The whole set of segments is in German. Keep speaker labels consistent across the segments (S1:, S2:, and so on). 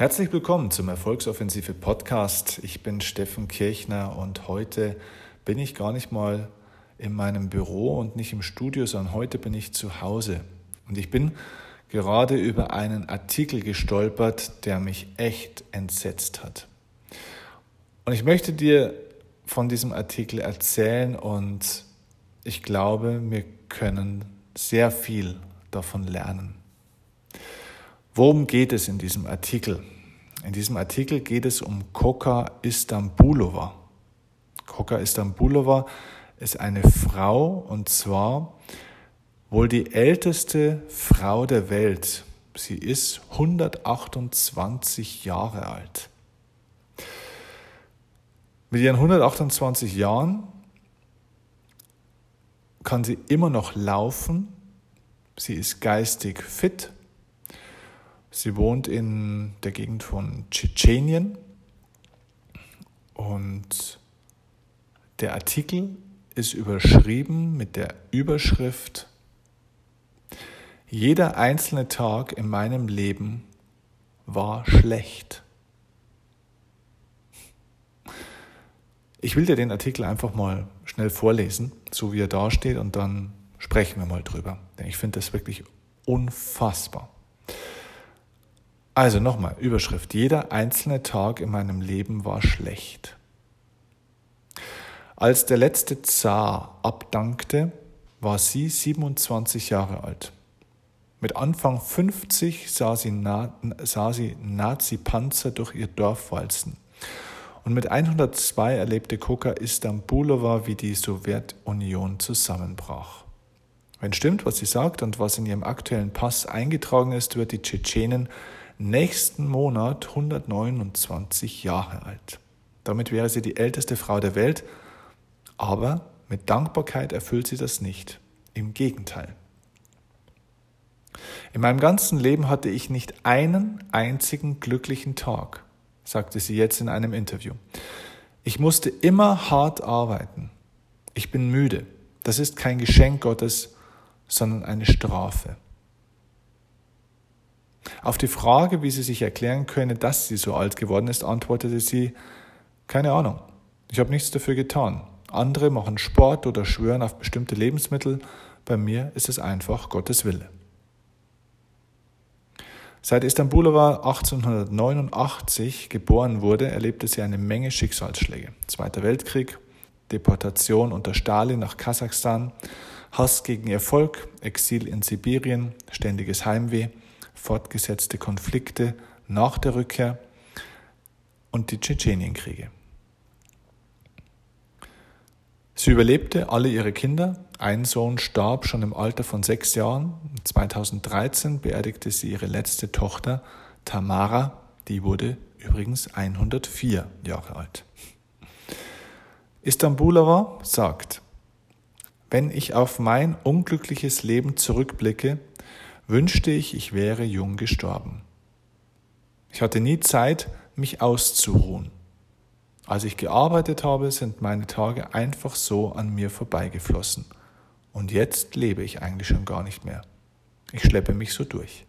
S1: Herzlich willkommen zum Erfolgsoffensive Podcast. Ich bin Steffen Kirchner und heute bin ich gar nicht mal in meinem Büro und nicht im Studio, sondern heute bin ich zu Hause. Und ich bin gerade über einen Artikel gestolpert, der mich echt entsetzt hat. Und ich möchte dir von diesem Artikel erzählen und ich glaube, wir können sehr viel davon lernen. Worum geht es in diesem Artikel? In diesem Artikel geht es um Koka Istambulova. Koka Istambulova ist eine Frau und zwar wohl die älteste Frau der Welt. Sie ist 128 Jahre alt. Mit ihren 128 Jahren kann sie immer noch laufen. Sie ist geistig fit Sie wohnt in der Gegend von Tschetschenien und der Artikel ist überschrieben mit der Überschrift Jeder einzelne Tag in meinem Leben war schlecht. Ich will dir den Artikel einfach mal schnell vorlesen, so wie er da steht, und dann sprechen wir mal drüber. Denn ich finde das wirklich unfassbar. Also nochmal, Überschrift. Jeder einzelne Tag in meinem Leben war schlecht. Als der letzte Zar abdankte, war sie 27 Jahre alt. Mit Anfang 50 sah sie, Na sie Nazi-Panzer durch ihr Dorf walzen. Und mit 102 erlebte Koka Istanbulova, wie die Sowjetunion zusammenbrach. Wenn stimmt, was sie sagt und was in ihrem aktuellen Pass eingetragen ist, wird die Tschetschenen nächsten Monat 129 Jahre alt. Damit wäre sie die älteste Frau der Welt, aber mit Dankbarkeit erfüllt sie das nicht. Im Gegenteil. In meinem ganzen Leben hatte ich nicht einen einzigen glücklichen Tag, sagte sie jetzt in einem Interview. Ich musste immer hart arbeiten. Ich bin müde. Das ist kein Geschenk Gottes, sondern eine Strafe. Auf die Frage, wie sie sich erklären könne, dass sie so alt geworden ist, antwortete sie, keine Ahnung, ich habe nichts dafür getan. Andere machen Sport oder schwören auf bestimmte Lebensmittel, bei mir ist es einfach Gottes Wille. Seit Istanbulova 1889 geboren wurde, erlebte sie eine Menge Schicksalsschläge. Zweiter Weltkrieg, Deportation unter Stalin nach Kasachstan, Hass gegen ihr Volk, Exil in Sibirien, ständiges Heimweh, fortgesetzte Konflikte nach der Rückkehr und die Tschetschenienkriege. Sie überlebte alle ihre Kinder. Ein Sohn starb schon im Alter von sechs Jahren. 2013 beerdigte sie ihre letzte Tochter, Tamara. Die wurde übrigens 104 Jahre alt. Istanbulova sagt, wenn ich auf mein unglückliches Leben zurückblicke, wünschte ich, ich wäre jung gestorben. Ich hatte nie Zeit, mich auszuruhen. Als ich gearbeitet habe, sind meine Tage einfach so an mir vorbeigeflossen. Und jetzt lebe ich eigentlich schon gar nicht mehr. Ich schleppe mich so durch.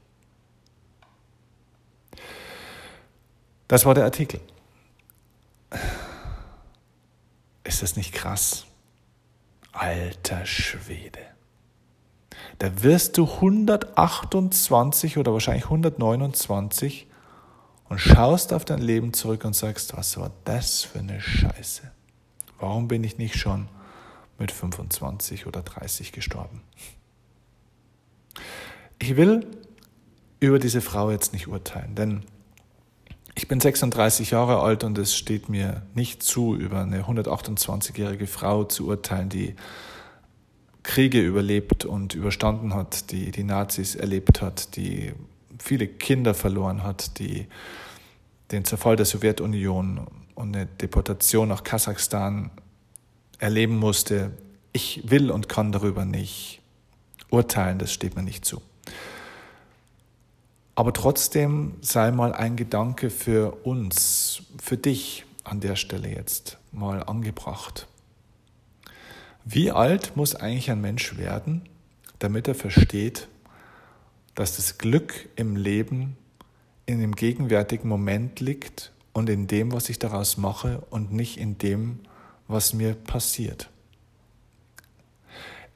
S1: Das war der Artikel. Ist das nicht krass? Alter Schwede da wirst du 128 oder wahrscheinlich 129 und schaust auf dein Leben zurück und sagst, was war das für eine Scheiße? Warum bin ich nicht schon mit 25 oder 30 gestorben? Ich will über diese Frau jetzt nicht urteilen, denn ich bin 36 Jahre alt und es steht mir nicht zu, über eine 128-jährige Frau zu urteilen, die Kriege überlebt und überstanden hat, die die Nazis erlebt hat, die viele Kinder verloren hat, die den Zerfall der Sowjetunion und eine Deportation nach Kasachstan erleben musste. Ich will und kann darüber nicht urteilen, das steht mir nicht zu. Aber trotzdem sei mal ein Gedanke für uns, für dich an der Stelle jetzt mal angebracht. Wie alt muss eigentlich ein Mensch werden, damit er versteht, dass das Glück im Leben in dem gegenwärtigen Moment liegt und in dem, was ich daraus mache und nicht in dem, was mir passiert.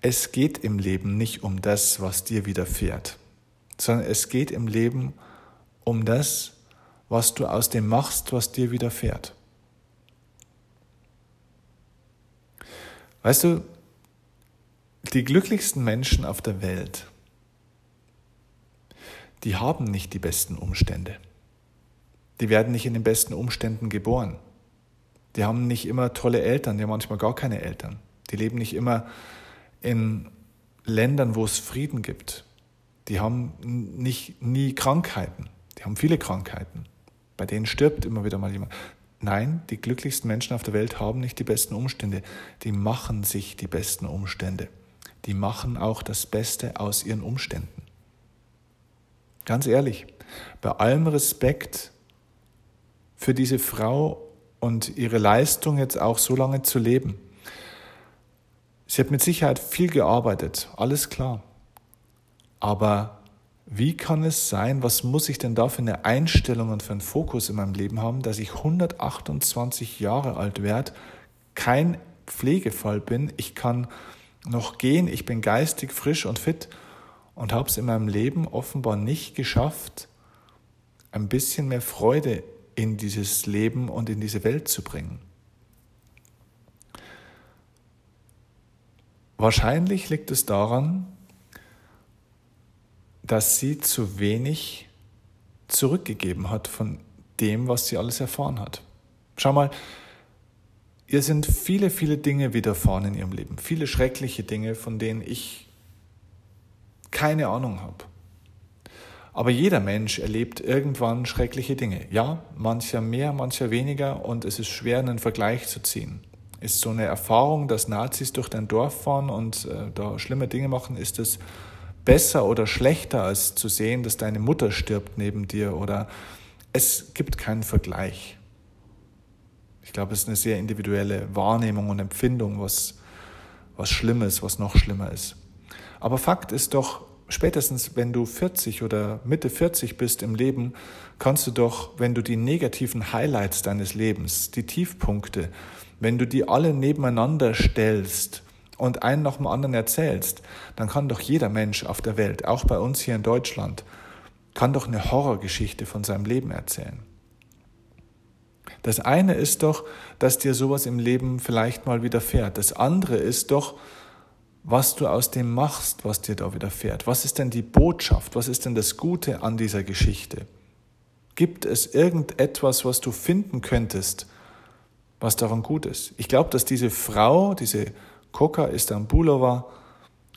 S1: Es geht im Leben nicht um das, was dir widerfährt, sondern es geht im Leben um das, was du aus dem machst, was dir widerfährt. Weißt du, die glücklichsten Menschen auf der Welt, die haben nicht die besten Umstände. Die werden nicht in den besten Umständen geboren. Die haben nicht immer tolle Eltern, die haben manchmal gar keine Eltern. Die leben nicht immer in Ländern, wo es Frieden gibt. Die haben nicht nie Krankheiten. Die haben viele Krankheiten. Bei denen stirbt immer wieder mal jemand. Nein, die glücklichsten Menschen auf der Welt haben nicht die besten Umstände. Die machen sich die besten Umstände. Die machen auch das Beste aus ihren Umständen. Ganz ehrlich, bei allem Respekt für diese Frau und ihre Leistung jetzt auch so lange zu leben. Sie hat mit Sicherheit viel gearbeitet, alles klar. Aber wie kann es sein, was muss ich denn da für eine Einstellung und für einen Fokus in meinem Leben haben, dass ich 128 Jahre alt werde, kein Pflegefall bin, ich kann noch gehen, ich bin geistig frisch und fit und habe es in meinem Leben offenbar nicht geschafft, ein bisschen mehr Freude in dieses Leben und in diese Welt zu bringen. Wahrscheinlich liegt es daran, dass sie zu wenig zurückgegeben hat von dem, was sie alles erfahren hat. Schau mal, ihr sind viele, viele Dinge widerfahren in ihrem Leben, viele schreckliche Dinge, von denen ich keine Ahnung habe. Aber jeder Mensch erlebt irgendwann schreckliche Dinge. Ja, mancher mehr, mancher weniger und es ist schwer, einen Vergleich zu ziehen. Ist so eine Erfahrung, dass Nazis durch dein Dorf fahren und äh, da schlimme Dinge machen, ist es besser oder schlechter, als zu sehen, dass deine Mutter stirbt neben dir oder es gibt keinen Vergleich. Ich glaube, es ist eine sehr individuelle Wahrnehmung und Empfindung, was, was schlimm ist, was noch schlimmer ist. Aber Fakt ist doch, spätestens wenn du 40 oder Mitte 40 bist im Leben, kannst du doch, wenn du die negativen Highlights deines Lebens, die Tiefpunkte, wenn du die alle nebeneinander stellst und einen nach dem anderen erzählst, dann kann doch jeder Mensch auf der Welt, auch bei uns hier in Deutschland, kann doch eine Horrorgeschichte von seinem Leben erzählen. Das eine ist doch, dass dir sowas im Leben vielleicht mal widerfährt. Das andere ist doch, was du aus dem machst, was dir da widerfährt. Was ist denn die Botschaft? Was ist denn das Gute an dieser Geschichte? Gibt es irgendetwas, was du finden könntest, was daran gut ist? Ich glaube, dass diese Frau, diese Koka Istambulova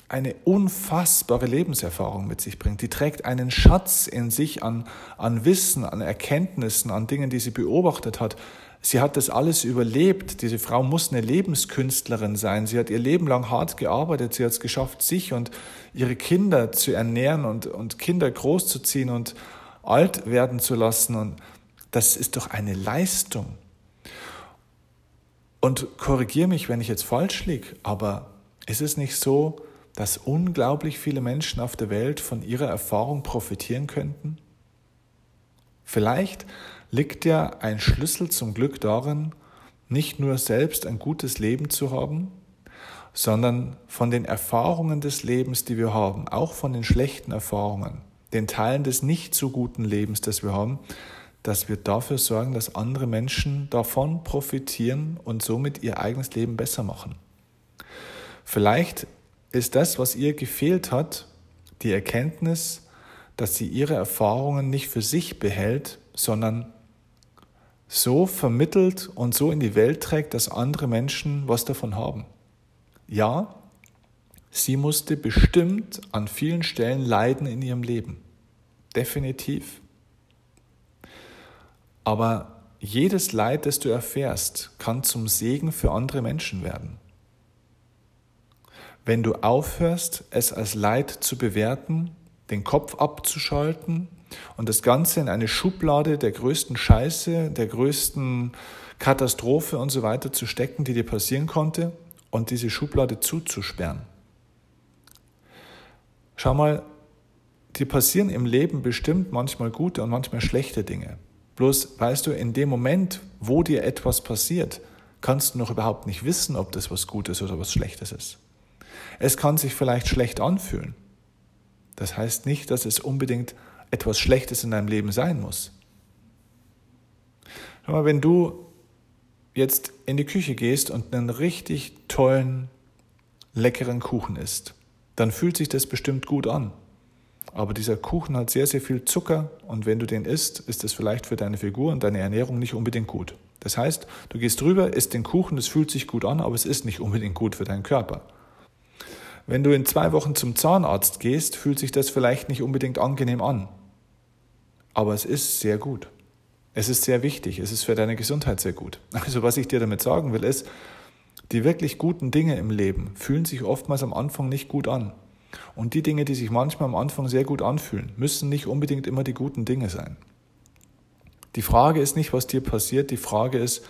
S1: eine unfassbare Lebenserfahrung mit sich bringt. Die trägt einen Schatz in sich an, an Wissen, an Erkenntnissen, an Dingen, die sie beobachtet hat. Sie hat das alles überlebt. Diese Frau muss eine Lebenskünstlerin sein. Sie hat ihr Leben lang hart gearbeitet. Sie hat es geschafft, sich und ihre Kinder zu ernähren und, und Kinder großzuziehen und alt werden zu lassen. Und das ist doch eine Leistung. Und korrigiere mich, wenn ich jetzt falsch liege, aber ist es nicht so, dass unglaublich viele Menschen auf der Welt von ihrer Erfahrung profitieren könnten? Vielleicht liegt ja ein Schlüssel zum Glück darin, nicht nur selbst ein gutes Leben zu haben, sondern von den Erfahrungen des Lebens, die wir haben, auch von den schlechten Erfahrungen, den Teilen des nicht so guten Lebens, das wir haben, dass wir dafür sorgen, dass andere Menschen davon profitieren und somit ihr eigenes Leben besser machen. Vielleicht ist das, was ihr gefehlt hat, die Erkenntnis, dass sie ihre Erfahrungen nicht für sich behält, sondern so vermittelt und so in die Welt trägt, dass andere Menschen was davon haben. Ja, sie musste bestimmt an vielen Stellen leiden in ihrem Leben. Definitiv. Aber jedes Leid, das du erfährst, kann zum Segen für andere Menschen werden. Wenn du aufhörst, es als Leid zu bewerten, den Kopf abzuschalten und das Ganze in eine Schublade der größten Scheiße, der größten Katastrophe und so weiter zu stecken, die dir passieren konnte, und diese Schublade zuzusperren. Schau mal, dir passieren im Leben bestimmt manchmal gute und manchmal schlechte Dinge. Bloß weißt du, in dem Moment, wo dir etwas passiert, kannst du noch überhaupt nicht wissen, ob das was Gutes oder was Schlechtes ist. Es kann sich vielleicht schlecht anfühlen. Das heißt nicht, dass es unbedingt etwas Schlechtes in deinem Leben sein muss. Schau wenn du jetzt in die Küche gehst und einen richtig tollen, leckeren Kuchen isst, dann fühlt sich das bestimmt gut an. Aber dieser Kuchen hat sehr, sehr viel Zucker und wenn du den isst, ist das vielleicht für deine Figur und deine Ernährung nicht unbedingt gut. Das heißt, du gehst drüber, isst den Kuchen, es fühlt sich gut an, aber es ist nicht unbedingt gut für deinen Körper. Wenn du in zwei Wochen zum Zahnarzt gehst, fühlt sich das vielleicht nicht unbedingt angenehm an. Aber es ist sehr gut. Es ist sehr wichtig. Es ist für deine Gesundheit sehr gut. Also was ich dir damit sagen will, ist, die wirklich guten Dinge im Leben fühlen sich oftmals am Anfang nicht gut an. Und die Dinge, die sich manchmal am Anfang sehr gut anfühlen, müssen nicht unbedingt immer die guten Dinge sein. Die Frage ist nicht, was dir passiert, die Frage ist,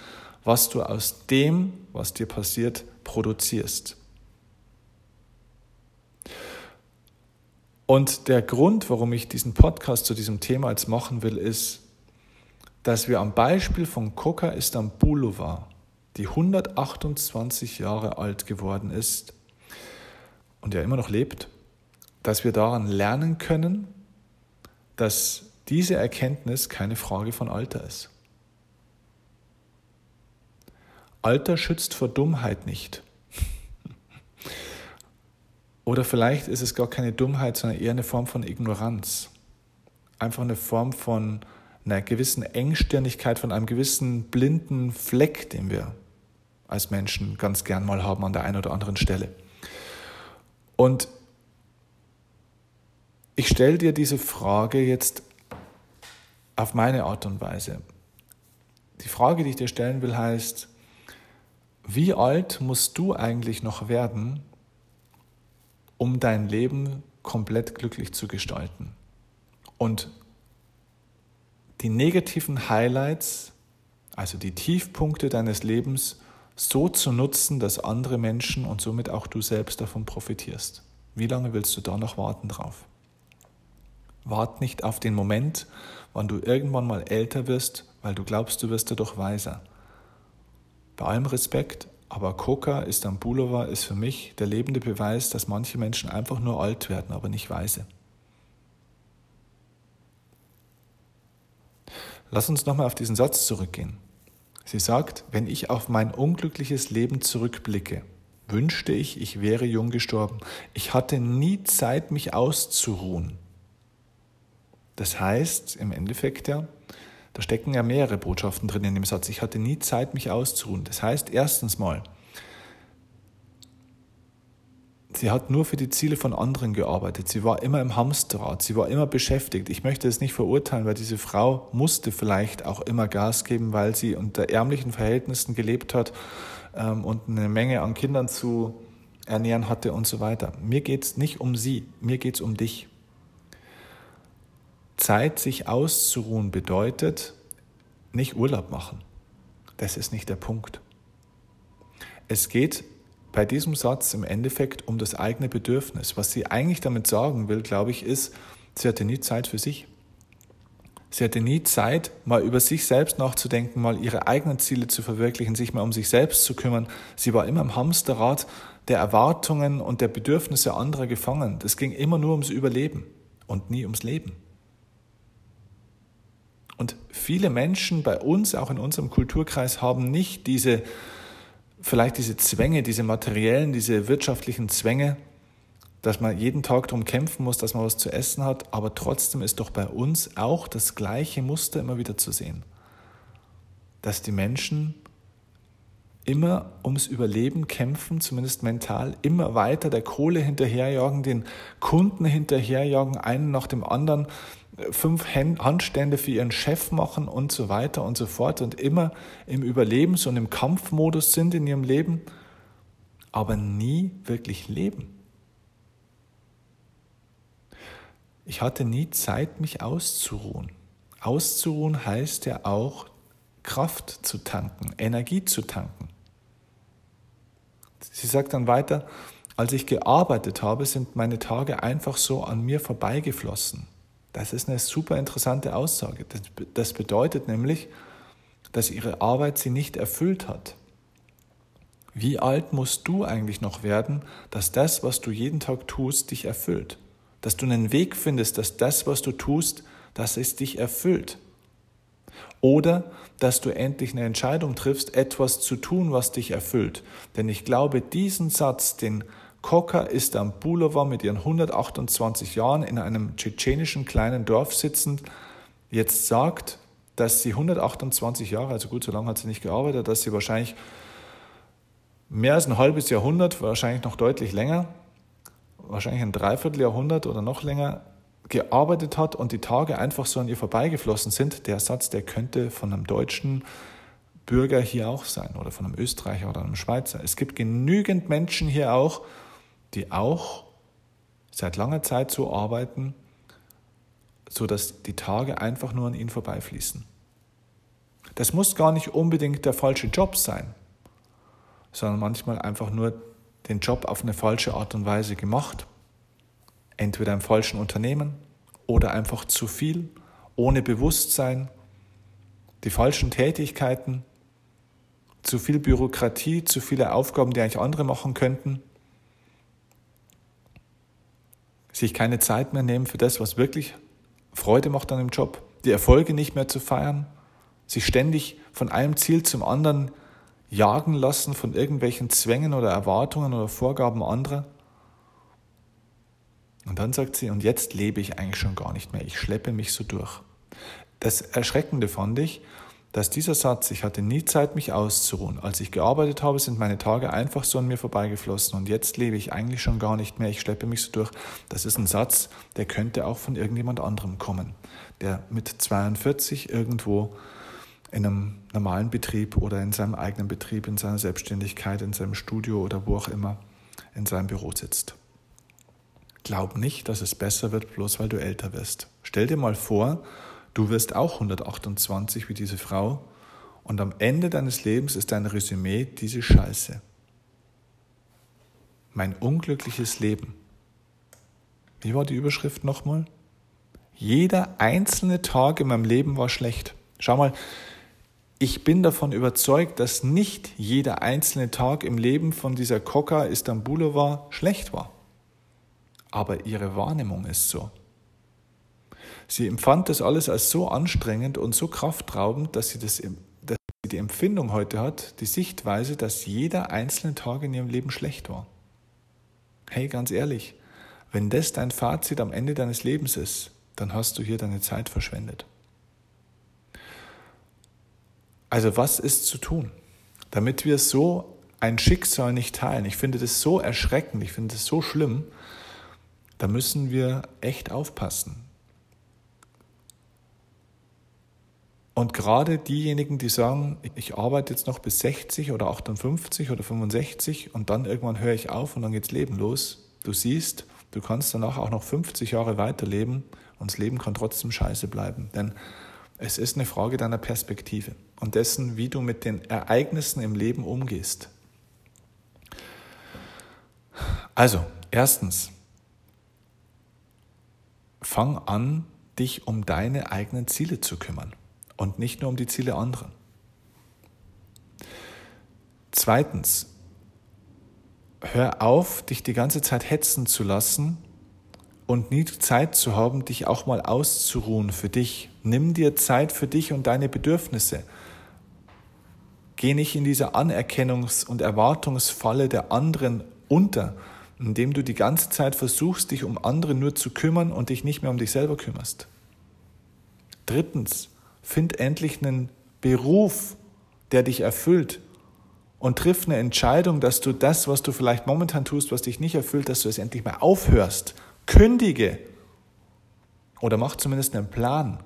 S1: was du aus dem, was dir passiert, produzierst. Und der Grund, warum ich diesen Podcast zu diesem Thema jetzt machen will, ist, dass wir am Beispiel von Coca Istanbulova, die 128 Jahre alt geworden ist und ja immer noch lebt, dass wir daran lernen können, dass diese Erkenntnis keine Frage von Alter ist. Alter schützt vor Dummheit nicht. Oder vielleicht ist es gar keine Dummheit, sondern eher eine Form von Ignoranz. Einfach eine Form von einer gewissen Engstirnigkeit, von einem gewissen blinden Fleck, den wir als Menschen ganz gern mal haben an der einen oder anderen Stelle. Und ich stelle dir diese Frage jetzt auf meine Art und Weise. Die Frage, die ich dir stellen will, heißt, wie alt musst du eigentlich noch werden, um dein Leben komplett glücklich zu gestalten. Und die negativen Highlights, also die Tiefpunkte deines Lebens, so zu nutzen, dass andere Menschen und somit auch du selbst davon profitierst. Wie lange willst du da noch warten drauf? Wart nicht auf den Moment, wann du irgendwann mal älter wirst, weil du glaubst, du wirst dadurch weiser. Bei allem Respekt, aber Koka Istanbulova ist für mich der lebende Beweis, dass manche Menschen einfach nur alt werden, aber nicht weise. Lass uns nochmal auf diesen Satz zurückgehen. Sie sagt, wenn ich auf mein unglückliches Leben zurückblicke, wünschte ich, ich wäre jung gestorben. Ich hatte nie Zeit, mich auszuruhen. Das heißt im Endeffekt ja, da stecken ja mehrere Botschaften drin in dem Satz. Ich hatte nie Zeit, mich auszuruhen. Das heißt, erstens mal, sie hat nur für die Ziele von anderen gearbeitet. Sie war immer im Hamsterrad. Sie war immer beschäftigt. Ich möchte es nicht verurteilen, weil diese Frau musste vielleicht auch immer Gas geben, weil sie unter ärmlichen Verhältnissen gelebt hat ähm, und eine Menge an Kindern zu ernähren hatte und so weiter. Mir geht es nicht um sie, mir geht es um dich. Zeit, sich auszuruhen, bedeutet nicht Urlaub machen. Das ist nicht der Punkt. Es geht bei diesem Satz im Endeffekt um das eigene Bedürfnis. Was sie eigentlich damit sagen will, glaube ich, ist, sie hatte nie Zeit für sich. Sie hatte nie Zeit, mal über sich selbst nachzudenken, mal ihre eigenen Ziele zu verwirklichen, sich mal um sich selbst zu kümmern. Sie war immer im Hamsterrad der Erwartungen und der Bedürfnisse anderer gefangen. Das ging immer nur ums Überleben und nie ums Leben. Und viele Menschen bei uns, auch in unserem Kulturkreis, haben nicht diese, vielleicht diese Zwänge, diese materiellen, diese wirtschaftlichen Zwänge, dass man jeden Tag darum kämpfen muss, dass man was zu essen hat, aber trotzdem ist doch bei uns auch das gleiche Muster immer wieder zu sehen. Dass die Menschen immer ums Überleben kämpfen, zumindest mental, immer weiter der Kohle hinterherjagen, den Kunden hinterherjagen, einen nach dem anderen, fünf Handstände für ihren Chef machen und so weiter und so fort und immer im Überlebens- und im Kampfmodus sind in ihrem Leben, aber nie wirklich leben. Ich hatte nie Zeit, mich auszuruhen. Auszuruhen heißt ja auch, Kraft zu tanken, Energie zu tanken. Sie sagt dann weiter, als ich gearbeitet habe, sind meine Tage einfach so an mir vorbeigeflossen. Das ist eine super interessante Aussage. Das bedeutet nämlich, dass ihre Arbeit sie nicht erfüllt hat. Wie alt musst du eigentlich noch werden, dass das, was du jeden Tag tust, dich erfüllt? Dass du einen Weg findest, dass das, was du tust, dass es dich erfüllt. Oder dass du endlich eine Entscheidung triffst, etwas zu tun, was dich erfüllt. Denn ich glaube, diesen Satz, den Koka Istanbulova mit ihren 128 Jahren in einem tschetschenischen kleinen Dorf sitzend jetzt sagt, dass sie 128 Jahre, also gut, so lange hat sie nicht gearbeitet, dass sie wahrscheinlich mehr als ein halbes Jahrhundert, wahrscheinlich noch deutlich länger, wahrscheinlich ein Dreivierteljahrhundert oder noch länger gearbeitet hat und die Tage einfach so an ihr vorbeigeflossen sind, der Satz, der könnte von einem deutschen Bürger hier auch sein oder von einem Österreicher oder einem Schweizer. Es gibt genügend Menschen hier auch, die auch seit langer Zeit so arbeiten, sodass die Tage einfach nur an ihnen vorbeifließen. Das muss gar nicht unbedingt der falsche Job sein, sondern manchmal einfach nur den Job auf eine falsche Art und Weise gemacht. Entweder im falschen Unternehmen oder einfach zu viel, ohne Bewusstsein, die falschen Tätigkeiten, zu viel Bürokratie, zu viele Aufgaben, die eigentlich andere machen könnten, sich keine Zeit mehr nehmen für das, was wirklich Freude macht an dem Job, die Erfolge nicht mehr zu feiern, sich ständig von einem Ziel zum anderen jagen lassen von irgendwelchen Zwängen oder Erwartungen oder Vorgaben anderer. Und dann sagt sie, und jetzt lebe ich eigentlich schon gar nicht mehr, ich schleppe mich so durch. Das Erschreckende fand ich, dass dieser Satz, ich hatte nie Zeit, mich auszuruhen. Als ich gearbeitet habe, sind meine Tage einfach so an mir vorbeigeflossen und jetzt lebe ich eigentlich schon gar nicht mehr, ich schleppe mich so durch. Das ist ein Satz, der könnte auch von irgendjemand anderem kommen, der mit 42 irgendwo in einem normalen Betrieb oder in seinem eigenen Betrieb, in seiner Selbstständigkeit, in seinem Studio oder wo auch immer in seinem Büro sitzt. Glaub nicht, dass es besser wird, bloß weil du älter wirst. Stell dir mal vor, du wirst auch 128 wie diese Frau und am Ende deines Lebens ist dein Resümee diese Scheiße. Mein unglückliches Leben. Wie war die Überschrift nochmal? Jeder einzelne Tag in meinem Leben war schlecht. Schau mal, ich bin davon überzeugt, dass nicht jeder einzelne Tag im Leben von dieser Koka Istanbulova schlecht war. Aber ihre Wahrnehmung ist so. Sie empfand das alles als so anstrengend und so kraftraubend, dass sie, das, dass sie die Empfindung heute hat, die Sichtweise, dass jeder einzelne Tag in ihrem Leben schlecht war. Hey, ganz ehrlich, wenn das dein Fazit am Ende deines Lebens ist, dann hast du hier deine Zeit verschwendet. Also was ist zu tun, damit wir so ein Schicksal nicht teilen? Ich finde das so erschreckend, ich finde das so schlimm. Da müssen wir echt aufpassen. Und gerade diejenigen, die sagen, ich arbeite jetzt noch bis 60 oder 58 oder 65 und dann irgendwann höre ich auf und dann geht's Leben los. Du siehst, du kannst danach auch noch 50 Jahre weiterleben und das Leben kann trotzdem scheiße bleiben. Denn es ist eine Frage deiner Perspektive und dessen, wie du mit den Ereignissen im Leben umgehst. Also, erstens, fang an, dich um deine eigenen Ziele zu kümmern und nicht nur um die Ziele anderer. Zweitens, hör auf, dich die ganze Zeit hetzen zu lassen und nie Zeit zu haben, dich auch mal auszuruhen für dich. Nimm dir Zeit für dich und deine Bedürfnisse. Geh nicht in diese Anerkennungs- und Erwartungsfalle der anderen unter, indem du die ganze Zeit versuchst, dich um andere nur zu kümmern und dich nicht mehr um dich selber kümmerst. Drittens, find endlich einen Beruf, der dich erfüllt und triff eine Entscheidung, dass du das, was du vielleicht momentan tust, was dich nicht erfüllt, dass du es endlich mal aufhörst Kündige oder mach zumindest einen Plan,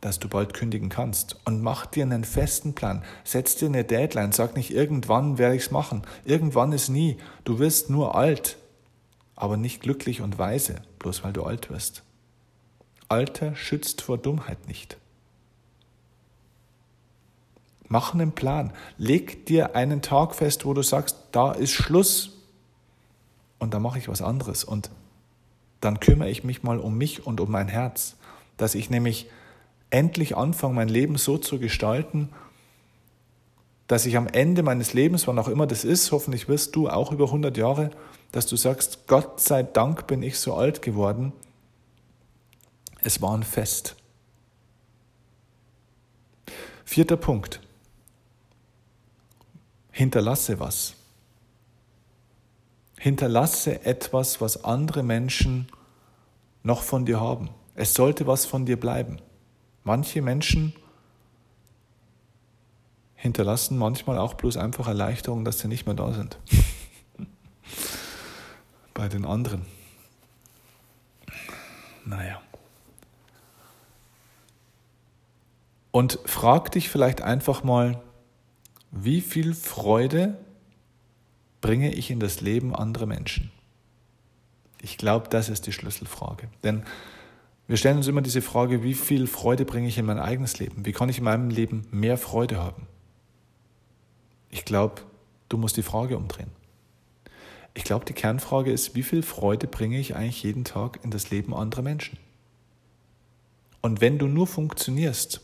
S1: dass du bald kündigen kannst. Und mach dir einen festen Plan. Setz dir eine Deadline. Sag nicht, irgendwann werde ich es machen. Irgendwann ist nie. Du wirst nur alt, aber nicht glücklich und weise, bloß weil du alt wirst. Alter schützt vor Dummheit nicht. Mach einen Plan. Leg dir einen Tag fest, wo du sagst, da ist Schluss und dann mache ich was anderes und dann kümmere ich mich mal um mich und um mein Herz, dass ich nämlich endlich anfange, mein Leben so zu gestalten, dass ich am Ende meines Lebens, wann auch immer das ist, hoffentlich wirst du auch über 100 Jahre, dass du sagst, Gott sei Dank bin ich so alt geworden. Es war ein Fest. Vierter Punkt. Hinterlasse was. Hinterlasse etwas, was andere Menschen noch von dir haben. Es sollte was von dir bleiben. Manche Menschen hinterlassen manchmal auch bloß einfach Erleichterung, dass sie nicht mehr da sind. Bei den anderen. Naja. Und frag dich vielleicht einfach mal, wie viel Freude bringe ich in das Leben anderer Menschen? Ich glaube, das ist die Schlüsselfrage. Denn wir stellen uns immer diese Frage, wie viel Freude bringe ich in mein eigenes Leben? Wie kann ich in meinem Leben mehr Freude haben? Ich glaube, du musst die Frage umdrehen. Ich glaube, die Kernfrage ist, wie viel Freude bringe ich eigentlich jeden Tag in das Leben anderer Menschen? Und wenn du nur funktionierst,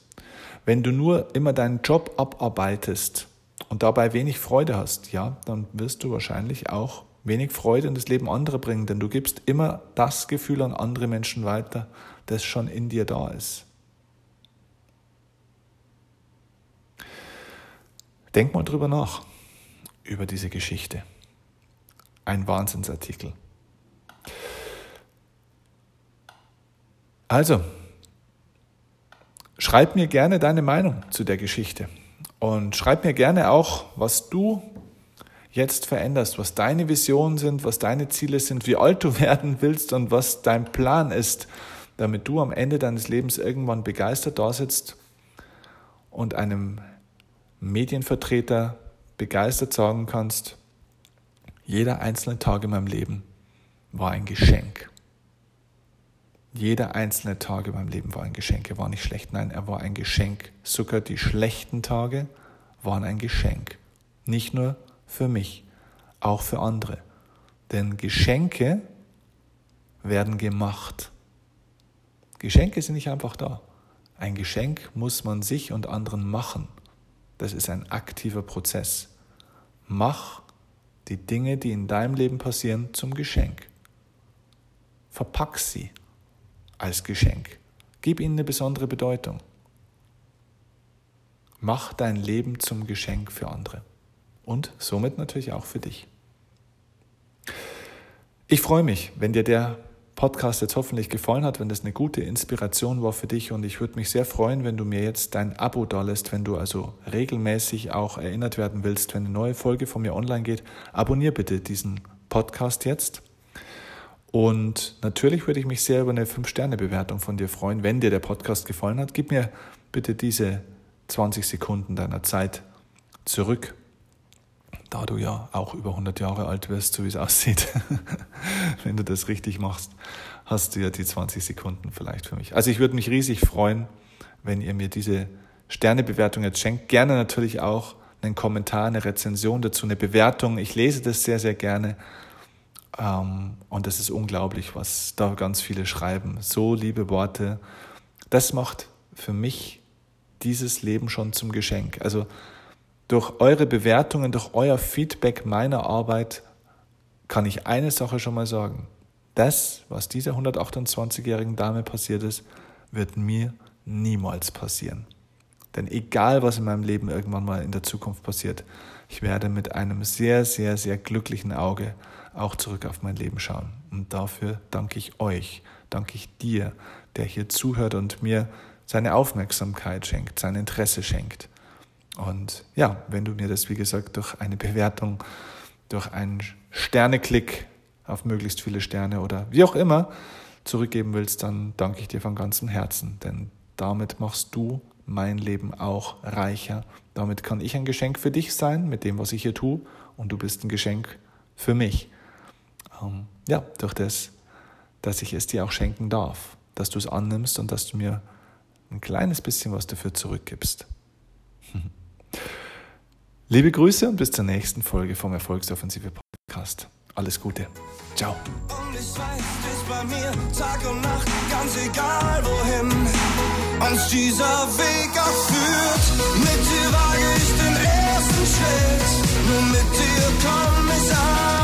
S1: wenn du nur immer deinen Job abarbeitest und dabei wenig Freude hast, ja, dann wirst du wahrscheinlich auch wenig Freude in das Leben anderer bringen, denn du gibst immer das Gefühl an andere Menschen weiter, das schon in dir da ist. Denk mal drüber nach, über diese Geschichte. Ein Wahnsinnsartikel. Also, schreib mir gerne deine Meinung zu der Geschichte und schreib mir gerne auch, was du jetzt veränderst, was deine Visionen sind, was deine Ziele sind, wie alt du werden willst und was dein Plan ist, damit du am Ende deines Lebens irgendwann begeistert da sitzt und einem Medienvertreter begeistert sagen kannst, jeder einzelne Tag in meinem Leben war ein Geschenk. Jeder einzelne Tag in meinem Leben war ein Geschenk. Er war nicht schlecht, nein, er war ein Geschenk. Sogar die schlechten Tage waren ein Geschenk. Nicht nur für mich, auch für andere. Denn Geschenke werden gemacht. Geschenke sind nicht einfach da. Ein Geschenk muss man sich und anderen machen. Das ist ein aktiver Prozess. Mach die Dinge, die in deinem Leben passieren, zum Geschenk. Verpack sie als Geschenk. Gib ihnen eine besondere Bedeutung. Mach dein Leben zum Geschenk für andere. Und somit natürlich auch für dich. Ich freue mich, wenn dir der Podcast jetzt hoffentlich gefallen hat, wenn das eine gute Inspiration war für dich und ich würde mich sehr freuen, wenn du mir jetzt dein Abo da lässt, wenn du also regelmäßig auch erinnert werden willst, wenn eine neue Folge von mir online geht. Abonnier bitte diesen Podcast jetzt. Und natürlich würde ich mich sehr über eine 5-Sterne-Bewertung von dir freuen, wenn dir der Podcast gefallen hat. Gib mir bitte diese 20 Sekunden deiner Zeit zurück da du ja auch über 100 Jahre alt wirst, so wie es aussieht, wenn du das richtig machst, hast du ja die 20 Sekunden vielleicht für mich. Also ich würde mich riesig freuen, wenn ihr mir diese Sternebewertung jetzt schenkt. Gerne natürlich auch einen Kommentar, eine Rezension dazu, eine Bewertung. Ich lese das sehr, sehr gerne. Ähm, und es ist unglaublich, was da ganz viele schreiben. So liebe Worte. Das macht für mich dieses Leben schon zum Geschenk. Also durch eure Bewertungen, durch euer Feedback meiner Arbeit kann ich eine Sache schon mal sagen. Das, was dieser 128-jährigen Dame passiert ist, wird mir niemals passieren. Denn egal, was in meinem Leben irgendwann mal in der Zukunft passiert, ich werde mit einem sehr, sehr, sehr glücklichen Auge auch zurück auf mein Leben schauen. Und dafür danke ich euch, danke ich dir, der hier zuhört und mir seine Aufmerksamkeit schenkt, sein Interesse schenkt. Und ja, wenn du mir das, wie gesagt, durch eine Bewertung, durch einen Sterneklick auf möglichst viele Sterne oder wie auch immer zurückgeben willst, dann danke ich dir von ganzem Herzen. Denn damit machst du mein Leben auch reicher. Damit kann ich ein Geschenk für dich sein, mit dem, was ich hier tue, und du bist ein Geschenk für mich ähm, ja, durch das, dass ich es dir auch schenken darf, dass du es annimmst und dass du mir ein kleines bisschen was dafür zurückgibst. Liebe Grüße und bis zur nächsten Folge vom Erfolgsoffensive Podcast. Alles Gute. Ciao.
S2: Und ich weiß, du bist bei mir Tag und Nacht, ganz egal wohin uns dieser Weg auch. Mit dir wage ich den ersten Schritt, nur mit dir komm ich an.